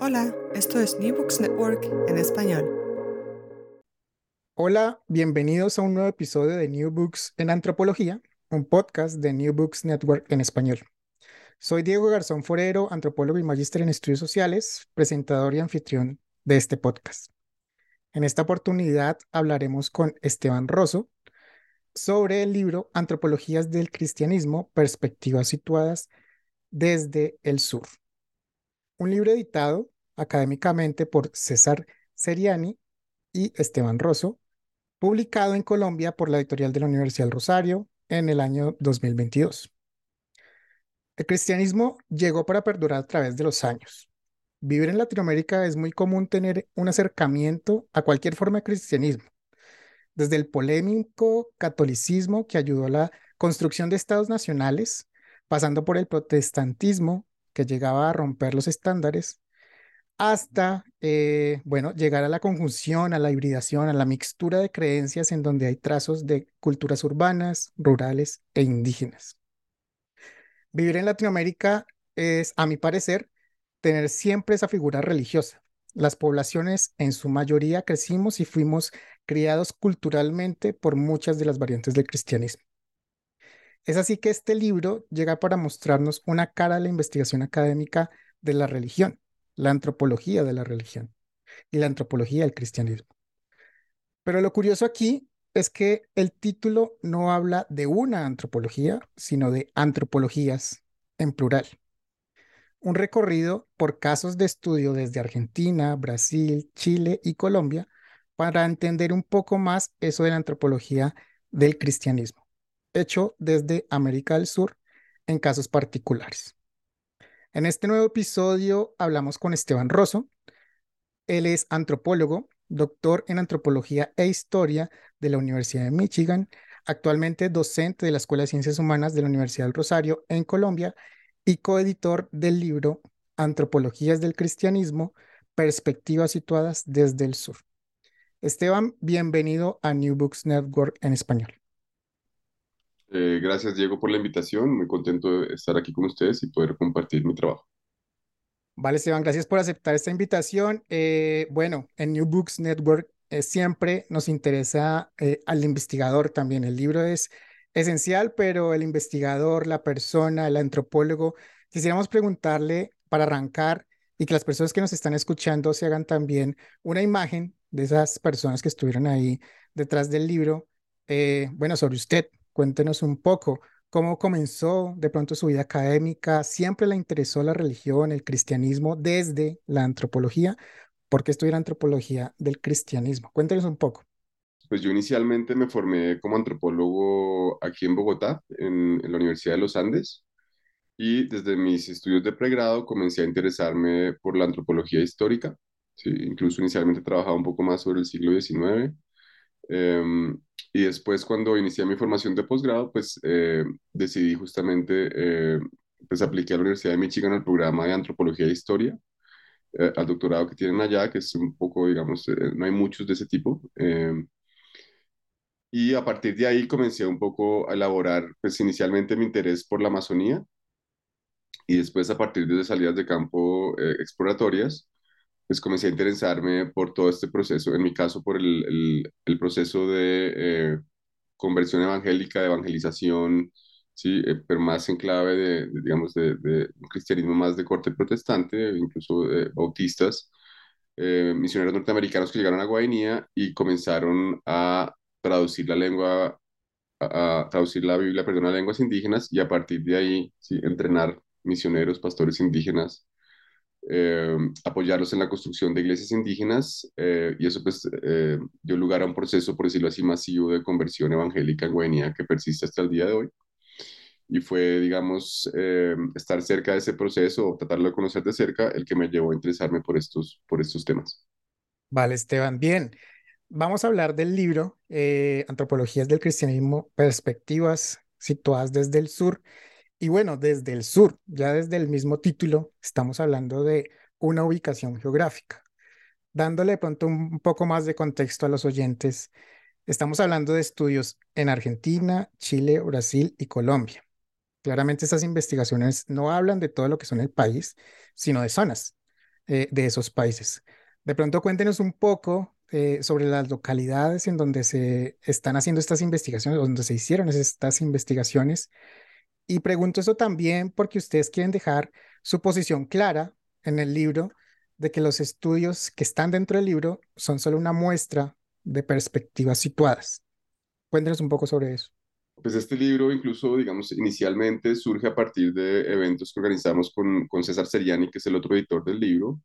Hola, esto es New Books Network en español. Hola, bienvenidos a un nuevo episodio de New Books en Antropología, un podcast de New Books Network en español. Soy Diego Garzón Forero, antropólogo y magíster en estudios sociales, presentador y anfitrión de este podcast. En esta oportunidad hablaremos con Esteban Rosso sobre el libro Antropologías del Cristianismo, Perspectivas situadas desde el Sur. Un libro editado académicamente por César Seriani y Esteban Rosso, publicado en Colombia por la editorial de la Universidad Rosario en el año 2022. El cristianismo llegó para perdurar a través de los años. Vivir en Latinoamérica es muy común tener un acercamiento a cualquier forma de cristianismo, desde el polémico catolicismo que ayudó a la construcción de estados nacionales, pasando por el protestantismo que llegaba a romper los estándares, hasta, eh, bueno, llegar a la conjunción, a la hibridación, a la mixtura de creencias en donde hay trazos de culturas urbanas, rurales e indígenas. Vivir en Latinoamérica es, a mi parecer, tener siempre esa figura religiosa. Las poblaciones en su mayoría crecimos y fuimos criados culturalmente por muchas de las variantes del cristianismo. Es así que este libro llega para mostrarnos una cara de la investigación académica de la religión, la antropología de la religión y la antropología del cristianismo. Pero lo curioso aquí es que el título no habla de una antropología, sino de antropologías en plural. Un recorrido por casos de estudio desde Argentina, Brasil, Chile y Colombia para entender un poco más eso de la antropología del cristianismo, hecho desde América del Sur en casos particulares. En este nuevo episodio hablamos con Esteban Rosso. Él es antropólogo, doctor en antropología e historia de la Universidad de Michigan, actualmente docente de la Escuela de Ciencias Humanas de la Universidad del Rosario en Colombia y coeditor del libro Antropologías del Cristianismo, Perspectivas situadas desde el sur. Esteban, bienvenido a New Books Network en español. Eh, gracias, Diego, por la invitación. Muy contento de estar aquí con ustedes y poder compartir mi trabajo. Vale, Esteban, gracias por aceptar esta invitación. Eh, bueno, en New Books Network eh, siempre nos interesa al investigador también. El libro es esencial, pero el investigador, la persona, el antropólogo, quisiéramos preguntarle para arrancar y que las personas que nos están escuchando se hagan también una imagen de esas personas que estuvieron ahí detrás del libro. bueno, sobre usted, Cuéntenos un poco cómo comenzó de pronto su vida académica. ¿Siempre le interesó la religión, el cristianismo desde la antropología? ¿Por qué estudiar antropología del cristianismo? Cuéntenos un poco. Pues yo inicialmente me formé como antropólogo aquí en Bogotá, en, la Universidad de los Andes, y desde mis estudios de pregrado comencé a interesarme por la antropología histórica. Sí, incluso inicialmente trabajaba un poco más sobre el siglo XIX. Y después cuando inicié mi formación de posgrado, pues eh, decidí justamente, eh, pues apliqué a la Universidad de Michigan el programa de Antropología e Historia eh, al doctorado que tienen allá, que es un poco, digamos, eh, no hay muchos de ese tipo. Y a partir de ahí comencé un poco a elaborar, pues inicialmente mi interés por la Amazonía y después a partir de salidas de campo exploratorias, pues comencé a interesarme por todo este proceso, en mi caso por el, el, el proceso de eh, conversión evangélica, de evangelización, sí, eh, pero más en clave de, de, digamos, de, de, un cristianismo más de corte protestante, incluso eh, bautistas, misioneros norteamericanos que llegaron a Guainía y comenzaron a traducir la lengua, a, a traducir la Biblia, perdón, a lenguas indígenas y a partir de ahí, sí, entrenar misioneros, pastores indígenas eh, apoyarlos en la construcción de iglesias indígenas eh, y eso pues eh, dio lugar a un proceso, por decirlo así, masivo de conversión evangélica en Guinea que persiste hasta el día de hoy. Y fue, digamos, estar cerca de ese proceso o tratarlo de conocer de cerca el que me llevó a interesarme por estos, por estos temas. Vale, Esteban, bien. Vamos a hablar del libro Antropologías del Cristianismo, Perspectivas situadas desde el sur. Y bueno, desde el sur, ya desde el mismo título, estamos hablando de una ubicación geográfica. Dándole pronto un poco más de contexto a los oyentes, estamos hablando de estudios en Argentina, Chile, Brasil y Colombia. Claramente estas investigaciones no hablan de todo lo que son el país, sino de zonas eh, de esos países. De pronto cuéntenos un poco eh, sobre las localidades en donde se están haciendo estas investigaciones, donde se hicieron estas investigaciones y pregunto eso también porque ustedes quieren dejar su posición clara en el libro de que los estudios que están dentro del libro son solo una muestra de perspectivas situadas. Cuéntenos un poco sobre eso. Pues este libro incluso, digamos, inicialmente surge a partir de eventos que organizamos con, con César Seriani, que es el otro editor del libro.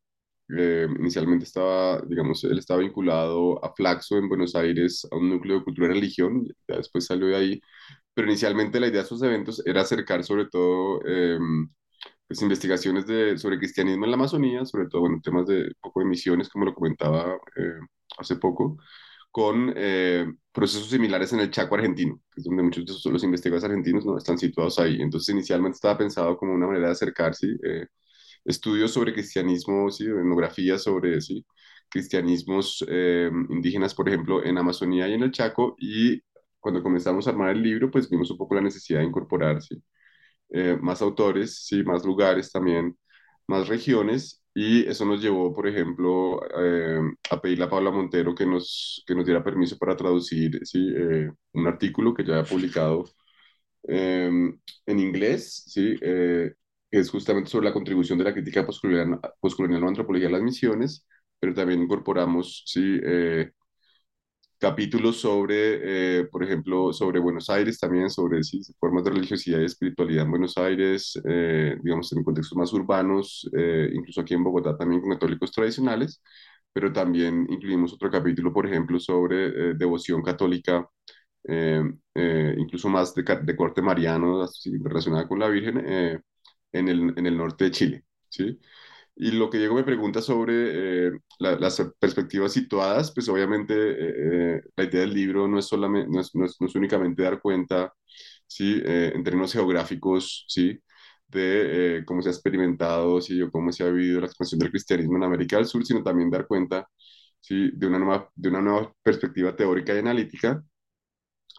Eh, inicialmente estaba, digamos, él estaba vinculado a Flaxo en Buenos Aires, a un núcleo de cultura y religión, ya después salió de ahí pero inicialmente la idea de esos eventos era acercar sobre todo eh, pues, investigaciones de, sobre cristianismo en la Amazonía, sobre todo bueno, temas de poco de misiones, como lo comentaba eh, hace poco, con eh, procesos similares en el Chaco argentino, que es donde muchos de los investigadores argentinos no están situados ahí. Entonces inicialmente estaba pensado como una manera de acercarse estudios sobre cristianismo, ¿sí? etnografías sobre ¿sí? cristianismos indígenas, por ejemplo, en Amazonía y en el Chaco, y cuando comenzamos a armar el libro, pues vimos un poco la necesidad de incorporar ¿sí? eh, más autores, ¿sí? más lugares también, más regiones, y eso nos llevó, por ejemplo, eh, a pedirle a Paula Montero que nos, que nos diera permiso para traducir ¿sí? Eh, un artículo que ya había publicado em, en inglés, ¿sí? que es justamente sobre la contribución de la crítica postcolonial, postcolonial o antropología a las misiones, pero también incorporamos ¿sí? Capítulos sobre, eh, por ejemplo, sobre Buenos Aires también, sobre sí, formas de religiosidad y espiritualidad en Buenos Aires, eh, digamos, en contextos más urbanos, eh, incluso aquí en Bogotá también con católicos tradicionales, pero también incluimos otro capítulo, por ejemplo, sobre devoción católica, incluso más de, de, corte mariano, así, relacionada con la Virgen, en el, en el norte de Chile, ¿sí? Y lo que Diego me pregunta sobre eh, la, las perspectivas situadas, pues obviamente eh, eh, la idea del libro no es, solamente, no es, no es, no es únicamente dar cuenta, ¿sí? Eh, en términos geográficos, ¿sí? de cómo se ha experimentado, ¿sí? o cómo se ha vivido la expansión del cristianismo en América del Sur, sino también dar cuenta ¿sí? de, una nueva, de una nueva perspectiva teórica y analítica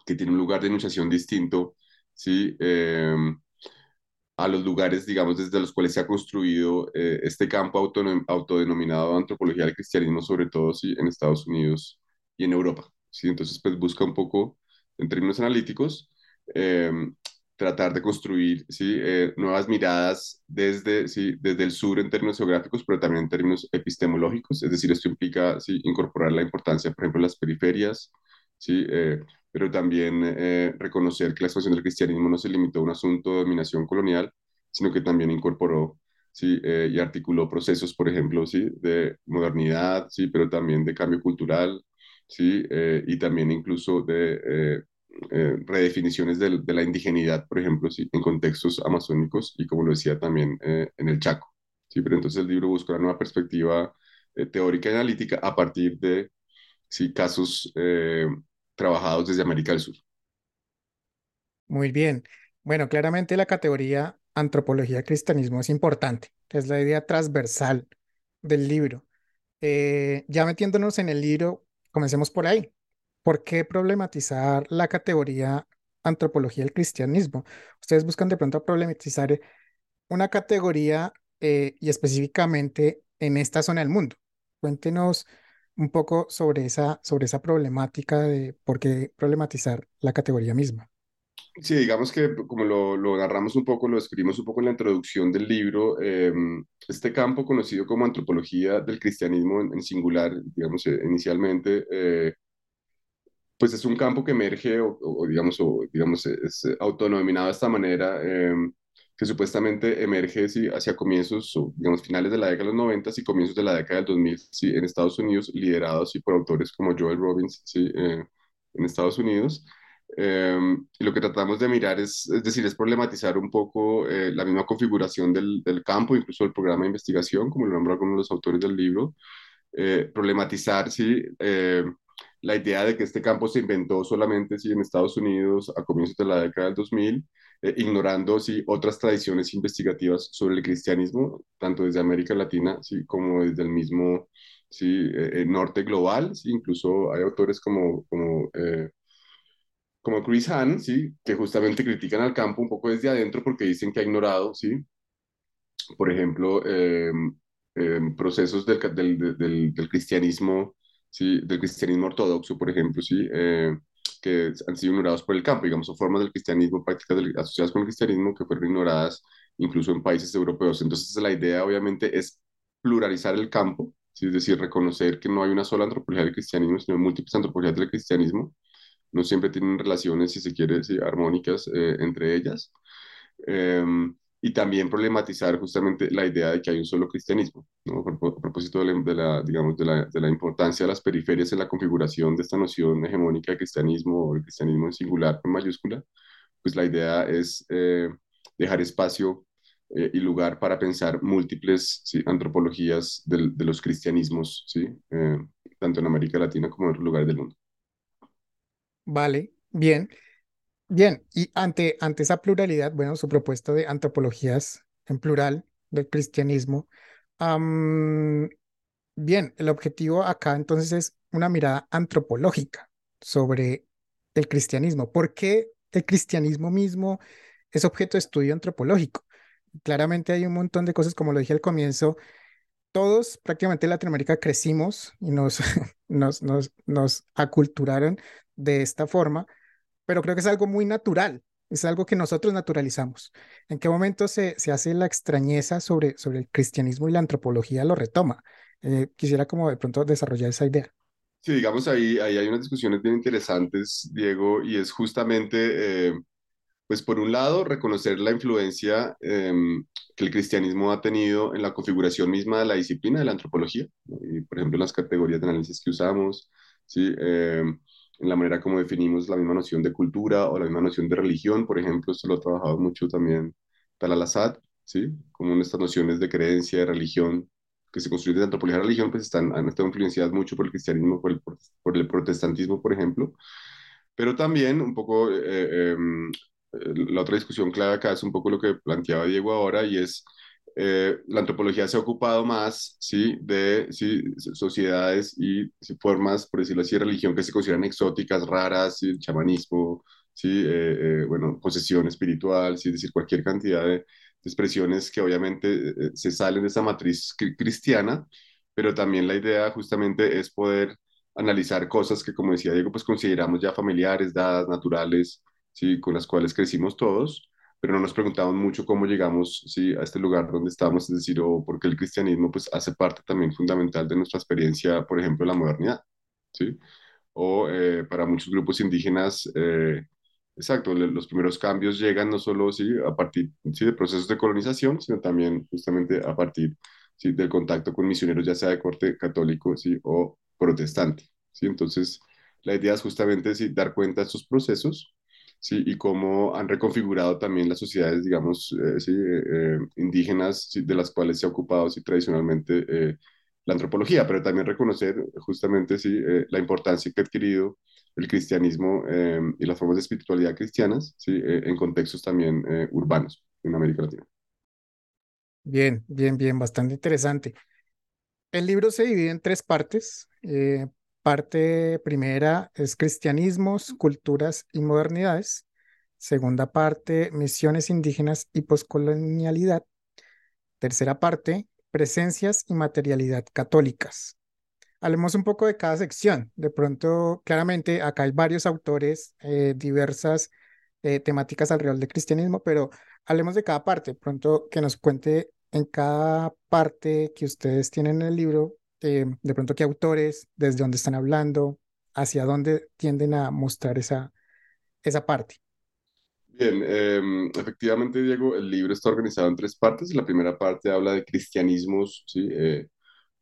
que tiene un lugar de enunciación distinto, ¿sí? A los lugares, digamos, desde los cuales se ha construido eh, este campo autodenominado antropología del cristianismo, sobre todo ¿sí? en Estados Unidos y en Europa. ¿sí? Entonces, pues busca un poco, en términos analíticos, eh, tratar de construir ¿sí? eh, nuevas miradas desde, ¿sí? desde el sur en términos geográficos, pero también en términos epistemológicos, es decir, esto implica ¿sí? incorporar la importancia, por ejemplo, de las periferias, ¿sí? Eh, pero también eh, reconocer que la expansión del cristianismo no se limitó a un asunto de dominación colonial, sino que también incorporó ¿sí? Eh, y articuló procesos, por ejemplo, ¿sí? de modernidad, ¿sí? pero también de cambio cultural, ¿sí? Eh, y también incluso de redefiniciones de, de, la indigenidad, por ejemplo, ¿sí? en contextos amazónicos y, como lo decía, también en el Chaco. ¿sí? Pero entonces el libro busca una nueva perspectiva teórica y analítica a partir de ¿sí? casos trabajados desde América del Sur. Muy bien. Bueno, claramente la categoría antropología cristianismo es importante, es la idea transversal del libro. Eh, ya metiéndonos en el libro, comencemos por ahí. ¿Por qué problematizar la categoría antropología del cristianismo? Ustedes buscan de pronto problematizar una categoría eh, y específicamente en esta zona del mundo. Cuéntenos un poco sobre esa, sobre esa problemática de por qué problematizar la categoría misma. Sí, digamos que como lo, lo, narramos un poco, lo escribimos un poco en la introducción del libro, em, este campo conocido como antropología del cristianismo en, singular, digamos, eh, inicialmente, eh, pues es un campo que emerge o, digamos, o, digamos, es autodenominado de esta manera, em, que supuestamente emerge sí, hacia comienzos, o, digamos, finales de la década de los 90 y comienzos de la década del 2000, sí, en Estados Unidos, liderados sí, por autores como Joel Robbins, sí, eh, en Estados Unidos. Em, y lo que tratamos de mirar es, es decir, es problematizar un poco eh, la misma configuración del, del, campo, incluso el programa de investigación, como lo nombran algunos de los autores del libro, eh, problematizar sí, eh, la idea de que este campo se inventó solamente sí, en Estados Unidos a comienzos de la década del 2000, ignorando sí, otras tradiciones investigativas sobre el cristianismo, tanto desde América Latina sí, como desde el mismo sí, norte global. Sí, incluso hay autores como, como como Chris Hahn, ¿sí? que justamente critican al campo un poco desde adentro porque dicen que ha ignorado, ¿sí? por ejemplo, eh, eh, procesos del, del, del, cristianismo, ¿sí? del cristianismo ortodoxo, por ejemplo, ¿sí? Eh, que han sido ignorados por el campo, digamos, o formas del cristianismo, prácticas asociadas con el cristianismo que fueron ignoradas incluso en países europeos. Entonces, la idea obviamente es pluralizar el campo, ¿sí? es decir, reconocer que no hay una sola antropología del cristianismo, sino múltiples antropologías del cristianismo, no siempre tienen relaciones, si se quiere, armónicas eh, entre ellas. Em, y también problematizar justamente la idea de que hay un solo cristianismo, ¿no? a propósito de la, digamos, de la, de la, importancia de las periferias en la configuración de esta noción hegemónica de cristianismo o el cristianismo en singular con mayúscula, pues la idea es eh, dejar espacio eh, y lugar para pensar múltiples antropologías de, de los cristianismos, ¿sí? tanto en América Latina como en otros lugares del mundo. Vale, bien. Bien, y ante, ante esa pluralidad, bueno, su propuesta de antropologías en plural del cristianismo, bien, el objetivo acá entonces es una mirada antropológica sobre el cristianismo. ¿Por qué el cristianismo mismo es objeto de estudio antropológico? Claramente hay un montón de cosas, como lo dije al comienzo, todos prácticamente en Latinoamérica crecimos y nos, nos, nos, nos aculturaron de esta forma, pero creo que es algo muy natural, es algo que nosotros naturalizamos. ¿En qué momento se, se hace la extrañeza sobre, sobre el cristianismo y la antropología lo retoma? Eh, quisiera como de pronto desarrollar esa idea. Sí, digamos, ahí, ahí hay unas discusiones bien interesantes, Diego, y es justamente, eh, pues por un lado, reconocer la influencia em, que el cristianismo ha tenido en la configuración misma de la disciplina de la antropología, y, por ejemplo, las categorías de análisis que usamos, ¿sí? En la manera como definimos la misma noción de cultura o la misma noción de religión, por ejemplo, esto lo ha trabajado mucho también Talal Assad, ¿sí? Como en estas nociones de creencia, de religión, que se construyen de antropología de religión, pues están, han estado influenciadas mucho por el cristianismo, por el, por el protestantismo, por ejemplo, pero también un poco, eh, eh, em, la otra discusión clave acá es un poco lo que planteaba Diego ahora, y es eh, la antropología se ha ocupado más ¿sí? de ¿sí? sociedades y formas, por decirlo así, de religión que se consideran exóticas, raras, el chamanismo, ¿sí? Eh, eh, bueno, posesión espiritual, ¿sí? decir, cualquier cantidad de, expresiones que obviamente se salen de esa matriz cristiana, pero también la idea justamente es poder analizar cosas que, como decía Diego, pues consideramos ya familiares, dadas, naturales, ¿sí? con las cuales crecimos todos, pero no nos preguntamos mucho cómo llegamos ¿sí? a este lugar donde estamos, es decir, o porque el cristianismo pues, hace parte también fundamental de nuestra experiencia, por ejemplo, la modernidad, ¿sí? O eh, para muchos grupos indígenas, eh, exacto, los primeros cambios llegan no solo ¿sí? a partir ¿sí? de procesos de colonización, sino también justamente a partir ¿sí? del contacto con misioneros, ya sea de corte católico ¿sí? o protestante, ¿sí? Entonces, la idea es justamente ¿sí? dar cuenta de estos procesos ¿sí? y cómo han reconfigurado también las sociedades, digamos, eh, ¿sí? Eh, eh, indígenas, de las cuales se ha ocupado ¿sí? tradicionalmente la antropología, pero también reconocer justamente ¿sí? la importancia que ha adquirido el cristianismo y las formas de espiritualidad cristianas ¿sí? en contextos también urbanos en América Latina. Bien, bien, bien, bastante interesante. El libro se divide en tres partes. Eh, parte primera es cristianismos, culturas y modernidades. Segunda parte, misiones indígenas y poscolonialidad. Tercera parte, presencias y materialidad católicas. Hablemos un poco de cada sección. De pronto, claramente, acá hay varios autores, eh, diversas eh, temáticas alrededor del cristianismo, pero hablemos de cada parte. Pronto, que nos cuente en cada parte que ustedes tienen en el libro, eh, de pronto qué autores, desde dónde están hablando, hacia dónde tienden a mostrar esa, esa parte. Bien, em, efectivamente, Diego, el libro está organizado en tres partes. La primera parte habla de cristianismos, ¿sí?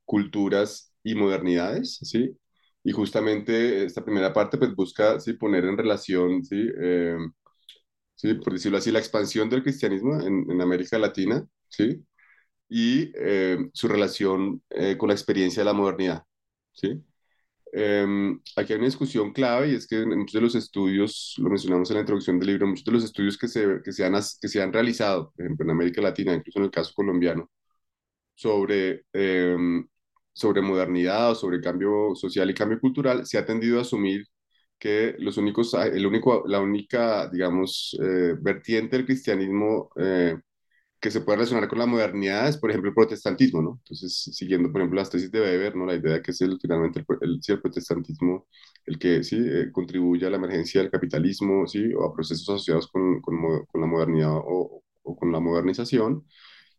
culturas y modernidades, ¿sí? Y justamente esta primera parte pues busca ¿sí? poner en relación, ¿sí? Eh, ¿sí? por decirlo así, la expansión del cristianismo en, en América Latina, ¿sí? Y eh, su relación eh, con la experiencia de la modernidad, ¿sí? Em, aquí hay una discusión clave y es que en muchos de los estudios, lo mencionamos en la introducción del libro, muchos de los estudios que se, que se, han, que se han realizado, por ejemplo, en América Latina, incluso en el caso colombiano, sobre eh, sobre modernidad o sobre cambio social y cambio cultural, se ha tendido a asumir que los únicos, el único, la única, digamos, eh, vertiente del cristianismo eh, que se puede relacionar con la modernidad es, por ejemplo, el protestantismo, ¿no? Entonces, siguiendo, por ejemplo, las tesis de Weber, ¿no? La idea que es el, finalmente el, el, protestantismo el que, sí, eh, contribuye a la emergencia del capitalismo, ¿sí? O a procesos asociados con, con, la modernidad o, con la modernización.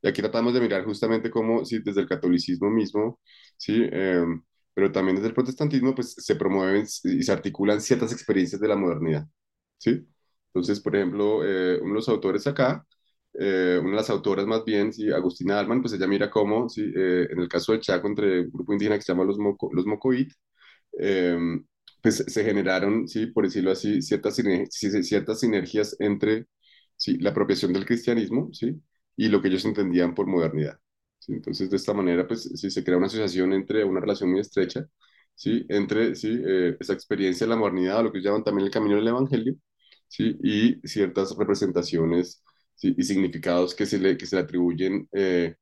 Y aquí tratamos de mirar justamente cómo, sí, desde el catolicismo mismo, ¿sí? Em, pero también desde el protestantismo, pues se promueven y se articulan ciertas experiencias de la modernidad, ¿sí? Entonces, por ejemplo, eh, uno de los autores acá, eh, una de las autoras más bien, ¿sí? Agustina Alman, pues ella mira cómo, ¿sí? Eh, en el caso del Chaco, entre un grupo indígena que se llama los, Moco, los Mocoit, em, pues se generaron, ¿sí? por decirlo así, ciertas, ciertas sinergias entre ¿sí? la apropiación del cristianismo ¿sí? y lo que ellos entendían por modernidad. Entonces, de esta manera, pues, sí, se crea una asociación entre una relación muy estrecha, ¿sí? Entre, ¿sí? Eh, esa experiencia de la modernidad, lo que llaman también el camino del evangelio, ¿sí? Y ciertas representaciones ¿sí? y significados que se le, que se le atribuyen eh,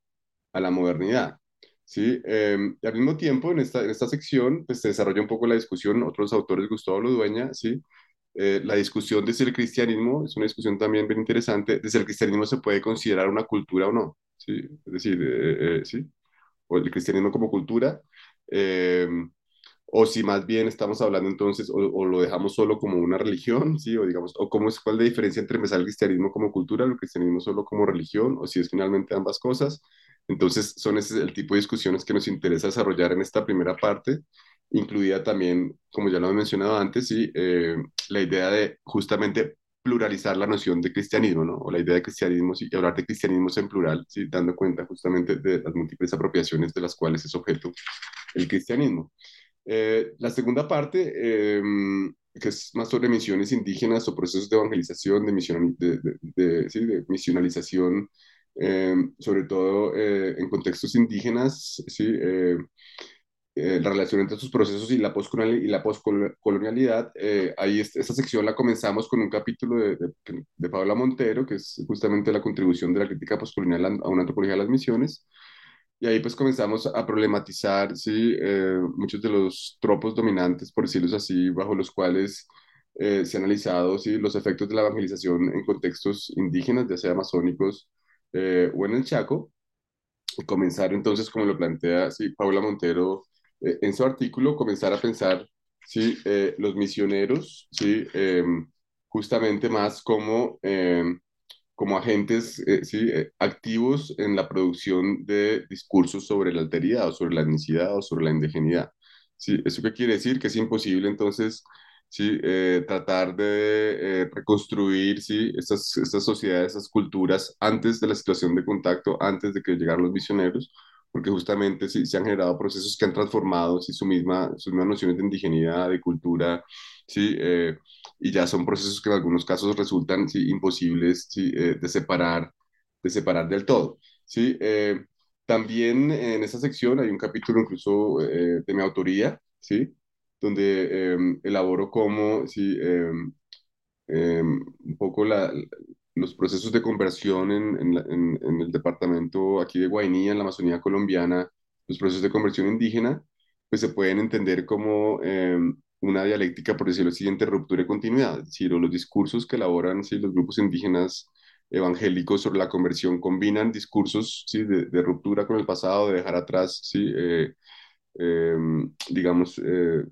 a la modernidad. ¿sí? Em, y al mismo tiempo, en esta, en esta sección, pues se desarrolla un poco la discusión, otros autores, Gustavo Lodueña, ¿sí? Eh, la discusión desde el cristianismo es una discusión también bien interesante. Desde el cristianismo se puede considerar una cultura o no, ¿sí? Es decir, eh, eh, ¿sí? O el cristianismo como cultura, o si más bien estamos hablando entonces, o, lo dejamos solo como una religión, ¿sí? O digamos, o cómo es, cuál es la diferencia entre empezar el cristianismo como cultura, el cristianismo solo como religión, o si es finalmente ambas cosas. Entonces, son ese el tipo de discusiones que nos interesa desarrollar en esta primera parte incluida también, como ya lo he mencionado antes, ¿sí? Eh, la idea de justamente pluralizar la noción de cristianismo, ¿no? O la idea de cristianismo, sí, y hablar de cristianismo en plural, ¿sí? Dando cuenta justamente de las múltiples apropiaciones de las cuales es objeto el cristianismo. Eh, la segunda parte, em, que es más sobre misiones indígenas o procesos de evangelización, de, misión, de, de, ¿sí? de misionalización, em, sobre todo eh, en contextos indígenas, ¿sí? Eh, la relación entre sus procesos y la postcolonialidad. Eh, ahí esta sección la comenzamos con un capítulo de, de, Paula Montero, que es justamente la contribución de la crítica postcolonial a una antropología de las misiones. Y ahí pues comenzamos a problematizar ¿sí? Eh, muchos de los tropos dominantes, por decirlo así, bajo los cuales se han analizado ¿sí? los efectos de la evangelización en contextos indígenas, ya sea amazónicos o en el Chaco. Y comenzar entonces, como lo plantea ¿sí? Paula Montero, eh, en su artículo comenzar a pensar eh, los misioneros, ¿sí? Em, justamente más como, em, como agentes eh, ¿sí? activos en la producción de discursos sobre la alteridad o sobre la etnicidad o sobre la indigenidad. ¿sí? ¿Eso qué quiere decir? Que es imposible entonces ¿sí? tratar de reconstruir ¿sí? estas, estas sociedades, estas culturas antes de la situación de contacto, antes de que llegaran los misioneros, porque justamente sí, se han generado procesos que han transformado sí, su misma, sus mismas nociones de indigenidad, de cultura, ¿sí? Eh, y ya son procesos que en algunos casos resultan ¿sí? imposibles ¿sí? Eh, de, separar, de separar del todo. ¿sí? Eh, también en esa sección hay un capítulo incluso de mi autoría, ¿sí? donde em, elaboro cómo ¿sí? Em, em, un poco la, los procesos de conversión en, en, en, el departamento aquí de Guainía, en la Amazonía colombiana, los procesos de conversión indígena, pues se pueden entender como una dialéctica, por decirlo así, de ruptura y continuidad, es decir, los discursos que elaboran ¿sí? los grupos indígenas evangélicos sobre la conversión combinan discursos ¿sí? de, ruptura con el pasado, de dejar atrás, ¿sí? Eh, em, digamos, eh,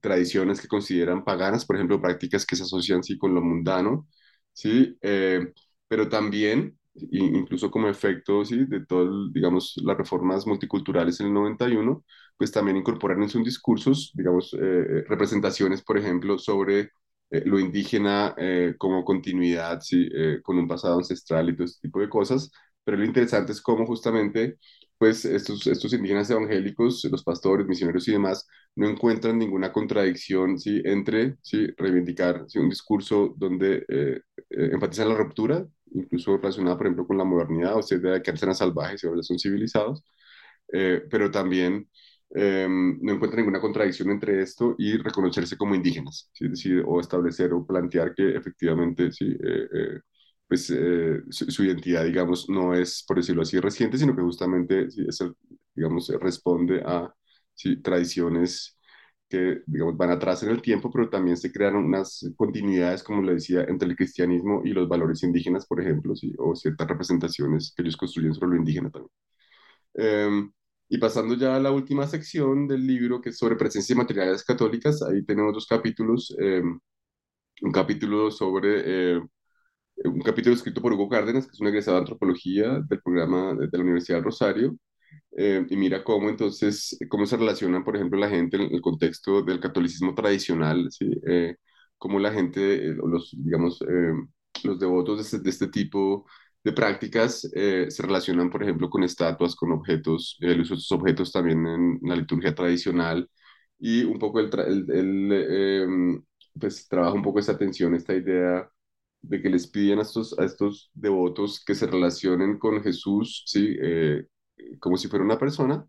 tradiciones que consideran paganas, por ejemplo, prácticas que se asocian ¿sí? con lo mundano, ¿sí? Eh, pero también, incluso como efecto ¿sí? de todas, digamos, las reformas multiculturales en el 91, pues también incorporar en sus discursos, digamos, representaciones, por ejemplo, sobre eh, lo indígena eh, como continuidad, ¿sí? Eh, con un pasado ancestral y todo este tipo de cosas, pero lo interesante es cómo justamente pues estos, estos indígenas evangélicos, los pastores, misioneros y demás, no encuentran ninguna contradicción ¿sí? entre ¿sí? reivindicar ¿sí? un discurso donde enfatizan la ruptura, incluso relacionada, por ejemplo, con la modernidad, o sea, de que eran salvajes y ahora son civilizados, pero también Em, no encuentra ninguna contradicción entre esto y reconocerse como indígenas, ¿sí? o establecer o plantear que efectivamente sí, eh, eh, pues, eh, su, identidad, digamos, no es, por decirlo así, reciente, sino que justamente, sí, es digamos, responde a tradiciones que, digamos, van atrás en el tiempo, pero también se crearon unas continuidades, como le decía, entre el cristianismo y los valores indígenas, por ejemplo, o ciertas representaciones que ellos construyen sobre lo indígena también. Em, y pasando ya a la última sección del libro, que es sobre presencia de materialidades católicas, ahí tenemos dos capítulos. Eh, un capítulo sobre, eh, un capítulo escrito por Hugo Cárdenas, que es un egresado de antropología del programa de, la Universidad del Rosario, eh, y mira cómo entonces, cómo se relaciona, por ejemplo, la gente en el contexto del catolicismo tradicional, ¿sí? cómo la gente, los, digamos, los devotos de este, de este tipo de prácticas eh, se relacionan, por ejemplo, con estatuas, con objetos, el uso de estos objetos también en la liturgia tradicional y un poco el, el, em, pues trabaja un poco esta tensión, esta idea de que les piden a estos, a estos devotos que se relacionen con Jesús, ¿sí? Eh, como si fuera una persona,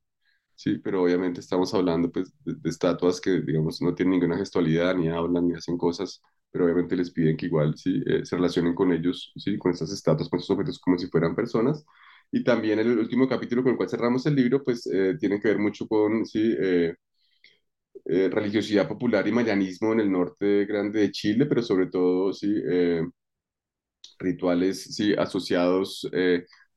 ¿sí? Pero obviamente estamos hablando pues, de, de, estatuas que, digamos, no tienen ninguna gestualidad, ni hablan, ni hacen cosas pero obviamente les piden que igual ¿sí? Eh, se relacionen con ellos, ¿sí? con estas estatuas, con estos objetos como si fueran personas. Y también el último capítulo con el cual cerramos el libro, pues eh, tiene que ver mucho con ¿sí? Eh, religiosidad popular y mayanismo en el norte grande de Chile, pero sobre todo ¿sí? rituales ¿sí? asociados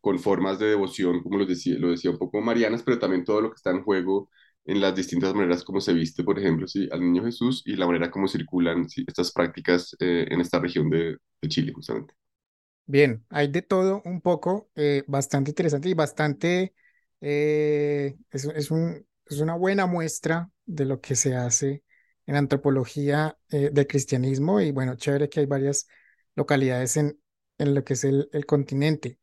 con formas de devoción, como lo decía, lo decía un poco Marianas, pero también todo lo que está en juego en las distintas maneras como se viste, por ejemplo, ¿sí? al niño Jesús y la manera como circulan ¿sí? estas prácticas eh, en esta región de, de, Chile, justamente. Bien, hay de todo un poco, eh, bastante interesante y bastante, eh, es, es, un, es, una buena muestra de lo que se hace en antropología del cristianismo y bueno, chévere que hay varias localidades en, en lo que es el, el continente.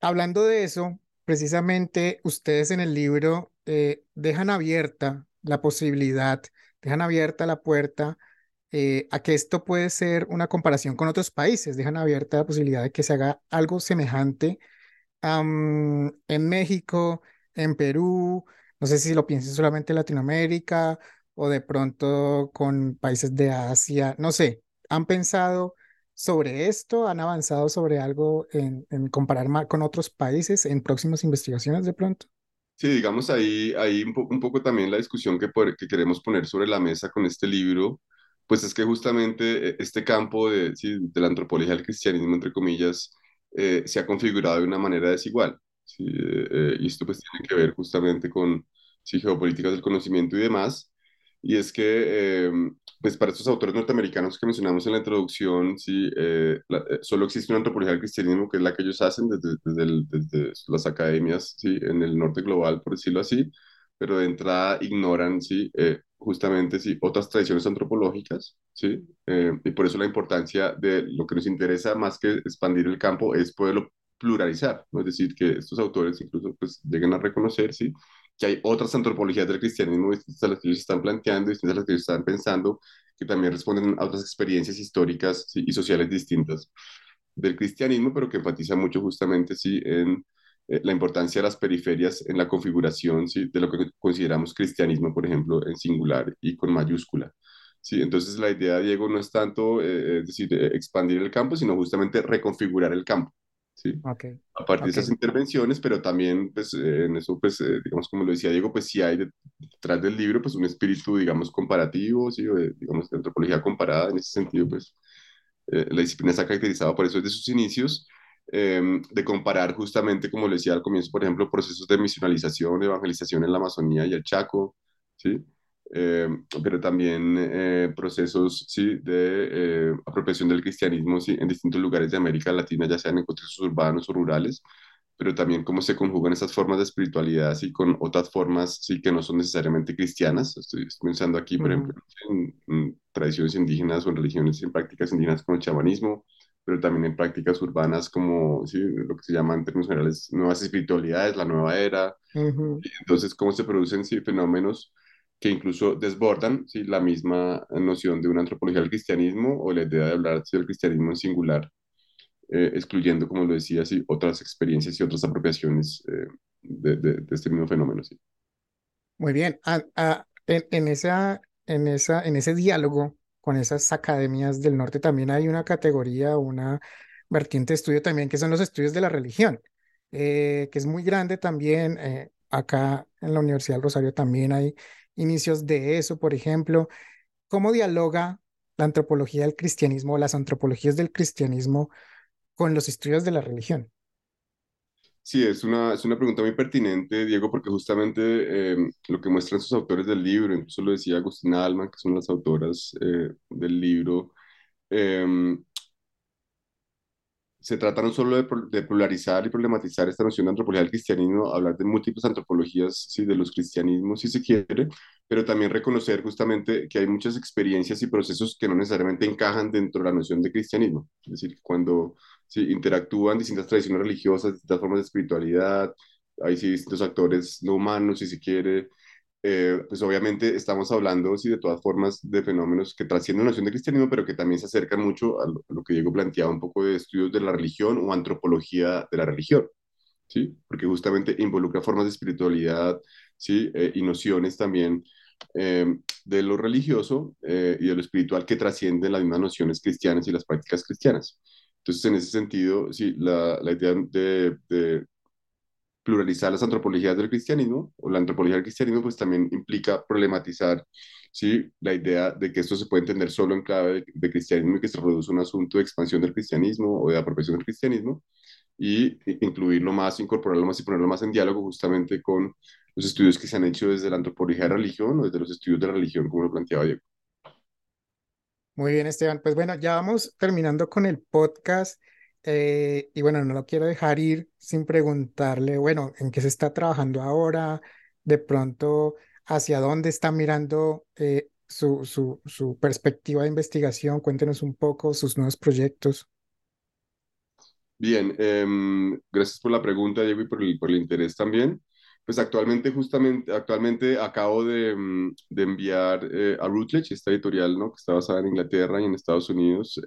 Hablando de eso, precisamente ustedes en el libro eh, dejan abierta la posibilidad, dejan abierta la puerta eh, a que esto puede ser una comparación con otros países, dejan abierta la posibilidad de que se haga algo semejante en México, en Perú, no sé si lo piensen solamente en Latinoamérica o de pronto con países de Asia, no sé, ¿han pensado sobre esto? ¿Han avanzado sobre algo en, en comparar con otros países en próximas investigaciones de pronto? Sí, digamos ahí, ahí un, un poco también la discusión que, que queremos poner sobre la mesa con este libro, pues es que justamente eh, este campo de, sí, de la antropología del cristianismo, entre comillas, eh, se ha configurado de una manera desigual. ¿sí? Eh, y esto pues tiene que ver justamente con sí, geopolíticas del conocimiento y demás. Y es que pues para estos autores norteamericanos que mencionamos en la introducción, sí, eh, eh, solo existe una antropología del cristianismo que es la que ellos hacen desde, desde, desde, las academias, sí, en el norte global, por decirlo así, pero de entrada ignoran, sí, eh, justamente, sí, otras tradiciones antropológicas, sí, y por eso la importancia de lo que nos interesa más que expandir el campo es poderlo pluralizar, ¿no? es decir, que estos autores incluso pues lleguen a reconocer, sí, que hay otras antropologías del cristianismo distintas a las que ellos están planteando, distintas a las que ellos están pensando, que también responden a otras experiencias históricas y sociales distintas del cristianismo, pero que enfatiza mucho justamente sí, en eh, la importancia de las periferias en la configuración ¿sí? de lo que consideramos cristianismo, por ejemplo, en singular y con mayúscula. ¿sí? Entonces la idea, Diego, no es tanto eh, decir, eh, expandir el campo, sino justamente reconfigurar el campo. ¿Sí? Ok, A partir de ok. esas intervenciones, pero también, pues, eh, en eso, pues, eh, digamos, como lo decía Diego, pues sí hay de- detrás del libro, pues, un espíritu, digamos, comparativo, ¿sí? De, digamos, de antropología comparada, en ese sentido, pues, eh, la disciplina está caracterizada por eso desde sus inicios, eh, de comparar justamente, como le decía al comienzo, por ejemplo, procesos de misionalización, de evangelización en la Amazonía y el Chaco, ¿sí? Eh, pero también eh, procesos, ¿sí? de eh, apropiación del cristianismo, ¿sí? en distintos lugares de América Latina, ya sean en contextos urbanos o rurales, pero también cómo se conjugan esas formas de espiritualidad, ¿sí? con otras formas, ¿sí? que no son necesariamente cristianas. Estoy, estoy pensando aquí, por ejemplo, en, en tradiciones indígenas o en religiones, en prácticas indígenas como el chamanismo, pero también en prácticas urbanas como ¿sí? lo que se llaman en términos generales nuevas espiritualidades, la nueva era. ujú. Entonces, cómo se producen ¿sí? fenómenos que incluso desbordan ¿sí? la misma noción de una antropología del cristianismo o la idea de hablar del cristianismo en singular, eh, excluyendo, como lo decía, ¿sí? otras experiencias y otras apropiaciones eh, de, este mismo fenómeno. ¿sí? Muy bien. Ah, ah, en, en en esa, en ese diálogo con esas academias del norte también hay una categoría, una vertiente de estudio también, que son los estudios de la religión, eh, que es muy grande también. acá en la Universidad del Rosario también hay inicios de eso, por ejemplo. ¿Cómo dialoga la antropología del cristianismo o las antropologías del cristianismo con los estudios de la religión? Sí, es una, es una pregunta muy pertinente, Diego, porque justamente eh, lo que muestran sus autores del libro, incluso lo decía Agustina Alman, que son las autoras eh, del libro, eh, se trata no solo de, de polarizar y problematizar esta noción de antropología del cristianismo, hablar de múltiples antropologías, sí, de los cristianismos, si se quiere, pero también reconocer justamente que hay muchas experiencias y procesos que no necesariamente encajan dentro de la noción de cristianismo. Es decir, cuando sí, interactúan distintas tradiciones religiosas, distintas formas de espiritualidad, hay sí, distintos actores no humanos, si se quiere, eh, pues obviamente estamos hablando, sí, de todas formas, de fenómenos que trascienden la noción de cristianismo, pero que también se acercan mucho a lo, a lo que Diego planteaba, un poco de estudios de la religión o antropología de la religión, ¿sí? Porque justamente involucra formas de espiritualidad, ¿sí? Eh, y nociones también eh, de lo religioso eh, y de lo espiritual que trascienden las mismas nociones cristianas y las prácticas cristianas. Entonces, en ese sentido, sí, la, la idea de, de pluralizar las antropologías del cristianismo, o la antropología del cristianismo, pues también implica problematizar, ¿sí? La idea de que esto se puede entender solo en clave de, de cristianismo y que se produce un asunto de expansión del cristianismo o de apropiación del cristianismo, y incluirlo más, incorporarlo más y ponerlo más en diálogo justamente con los estudios que se han hecho desde la antropología de religión o desde los estudios de la religión, como lo planteaba Diego. Muy bien, Esteban. Pues bueno, ya vamos terminando con el podcast. Eh, y bueno, no lo quiero dejar ir sin preguntarle, bueno, ¿en qué se está trabajando ahora? De pronto, ¿hacia dónde está mirando eh, su, su, su perspectiva de investigación? Cuéntenos un poco sus nuevos proyectos. Bien, em, gracias por la pregunta, Diego, y por el, por el interés también. Pues actualmente, justamente, actualmente acabo de, mm, de enviar eh, a Routledge, esta editorial, ¿no? que está basada en Inglaterra y en Estados Unidos,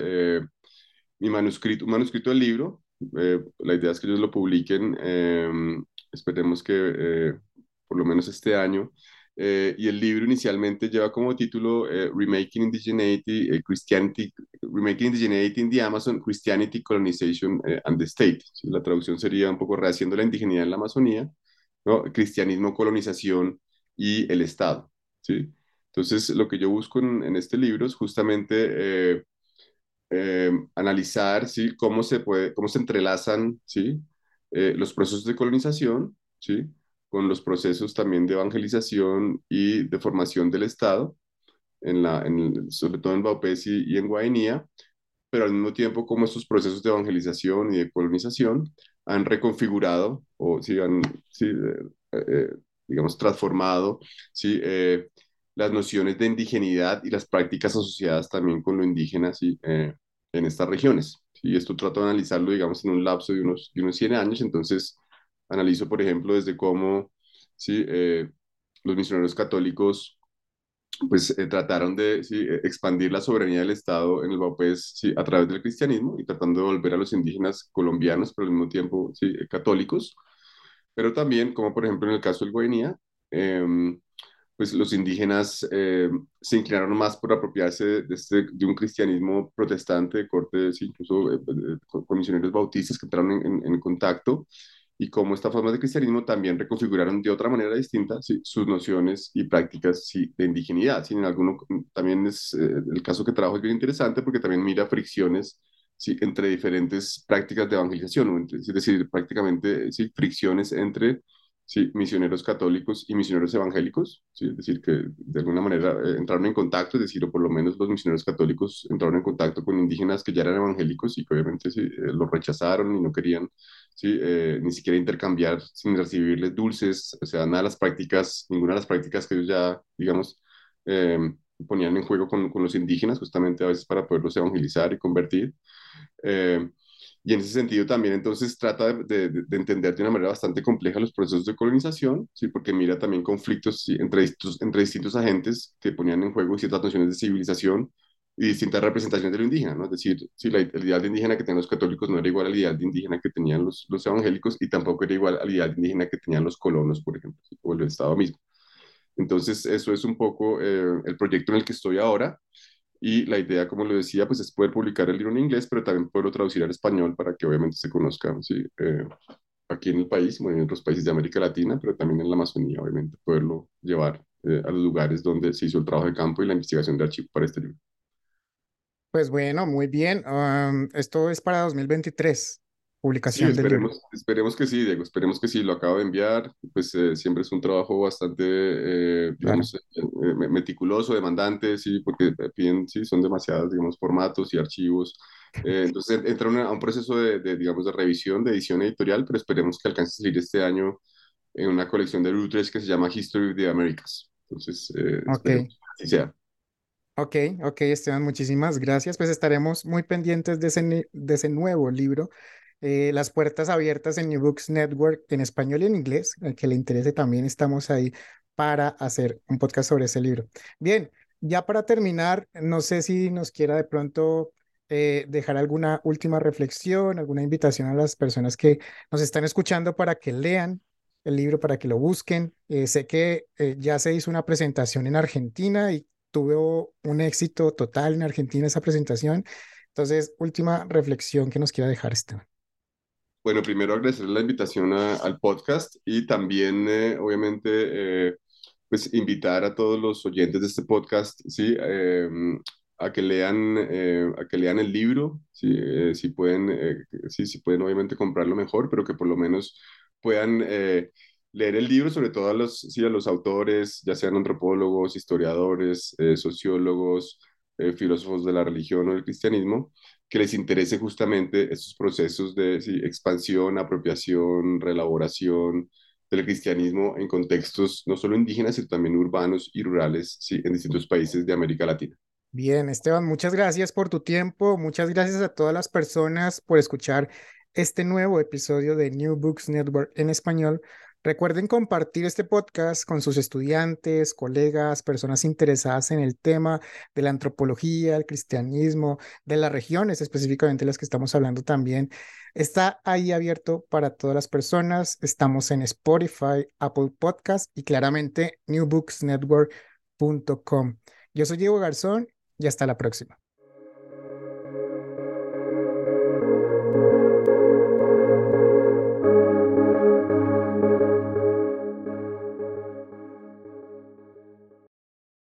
mi manuscrito, un manuscrito del libro. Eh, la idea es que ellos lo publiquen, em, esperemos que eh, por lo menos este año. Eh, y el libro inicialmente lleva como título eh, Remaking Indigeneity, eh, Christianity, Remaking Indigeneity in the Amazon, Christianity, Colonization eh, and the State. ¿sí? La traducción sería un poco rehaciendo la indigeneidad en la Amazonía, ¿no? Cristianismo, colonización y el Estado. ¿sí? Entonces, lo que yo busco en, en este libro es justamente eh, eh, analizar ¿sí? cómo, se puede, cómo se entrelazan ¿sí? Eh, los procesos de colonización ¿sí? con los procesos también de evangelización y de formación del Estado, en la, en, sobre todo en Baupés y, y en Guainía, pero al mismo tiempo cómo estos procesos de evangelización y de colonización han reconfigurado o ¿sí? han, ¿sí? Eh, eh, digamos, transformado ¿sí? Eh, las nociones de indigenidad y las prácticas asociadas también con lo indígena ¿sí? Eh, en estas regiones. Y esto trato de analizarlo, digamos, en un lapso de unos, de unos 100 años. Entonces, analizo, por ejemplo, desde cómo ¿sí? Eh, los misioneros católicos pues eh, trataron de ¿sí? eh, expandir la soberanía del Estado en el Baupés ¿sí? a través del cristianismo y tratando de volver a los indígenas colombianos, pero al mismo tiempo ¿sí? católicos, pero también, como por ejemplo en el caso del Guainía, eh, pues los indígenas eh, se inclinaron más por apropiarse de, este, de un cristianismo protestante de corte, incluso eh, con, misioneros bautistas que entraron en, en, contacto, y cómo estas formas de cristianismo también reconfiguraron de otra manera distinta ¿sí? sus nociones y prácticas ¿sí? de indigenidad. ¿sí? En alguno, también es, eh, el caso que trabajo es bien interesante porque también mira fricciones entre diferentes prácticas de evangelización, es decir, prácticamente fricciones entre ¿sí? misioneros católicos y misioneros evangélicos, ¿sí? es decir, que de alguna manera eh, entraron en contacto, es decir, o por lo menos los misioneros católicos entraron en contacto con indígenas que ya eran evangélicos y que obviamente ¿sí? Eh, los rechazaron y no querían ¿sí? Eh, ni siquiera intercambiar sin recibirles dulces, o sea, nada de las prácticas, ninguna de las prácticas que ellos ya, digamos, ponían en juego con, con, los indígenas, justamente a veces para poderlos evangelizar y convertir. Y en ese sentido también entonces trata de, de, entender de una manera bastante compleja los procesos de colonización, ¿sí? porque mira también conflictos entre, distintos, entre distintos agentes que ponían en juego ciertas nociones de civilización y distintas representaciones de lo indígena, ¿no? Es decir, si la, el indígena que tenían los católicos no era igual al ideal de indígena que tenían los, los evangélicos y tampoco era igual al ideal de indígena que tenían los colonos, por ejemplo, o el Estado mismo. Entonces, eso es un poco eh, el proyecto en el que estoy ahora. Y la idea, como lo decía, pues es poder publicar el libro en inglés, pero también poderlo traducir al español para que obviamente se conozca ¿sí? Eh, aquí en el país, bueno, en otros países de América Latina, pero también en la Amazonía, obviamente, poderlo llevar eh, a los lugares donde se hizo el trabajo de campo y la investigación de archivo para este libro. Pues bueno, muy bien. esto es para 2023 publicación sí, esperemos, esperemos que sí, Diego, esperemos que sí, lo acabo de enviar, pues eh, siempre es un trabajo bastante, eh, digamos, eh, meticuloso, demandante, sí, porque piden, sí, son demasiados, digamos, formatos y archivos, entonces entra a un proceso de, de, digamos, de revisión, de edición editorial, pero esperemos que alcance a salir este año en una colección de Routledge que se llama History of the Americas, entonces, okay. así sea. Ok, ok, Esteban, muchísimas gracias. Pues estaremos muy pendientes de ese, de ese nuevo libro eh, las puertas abiertas en New Books Network en español y en inglés, al que le interese también estamos ahí para hacer un podcast sobre ese libro. Bien, ya para terminar, no sé si nos quiera de pronto eh, dejar alguna última reflexión, alguna invitación a las personas que nos están escuchando para que lean el libro, para que lo busquen. Eh, sé que ya se hizo una presentación en Argentina y tuvo un éxito total en Argentina esa presentación. Entonces, última reflexión que nos quiera dejar, Esteban. Bueno, primero agradecer la invitación al podcast y también, eh, obviamente, eh, pues invitar a todos los oyentes de este podcast, ¿sí? Em, a que lean, eh, a que lean el libro, ¿sí? si pueden, sí, si pueden obviamente comprarlo mejor, pero que por lo menos puedan leer el libro, sobre todo a los, sí, a los autores, ya sean antropólogos, historiadores, sociólogos, filósofos de la religión o del cristianismo, que les interese justamente estos procesos de expansión, apropiación, reelaboración del cristianismo en contextos no solo indígenas, sino también urbanos y rurales en distintos países de América Latina. Bien, Esteban, muchas gracias por tu tiempo, muchas gracias a todas las personas por escuchar este nuevo episodio de New Books Network en español. Recuerden compartir este podcast con sus estudiantes, colegas, personas interesadas en el tema de la antropología, el cristianismo, de las regiones, específicamente las que estamos hablando también. Está ahí abierto para todas las personas. Estamos en Spotify, Apple Podcast y claramente newbooksnetwork.com. Yo soy Diego Garzón y hasta la próxima.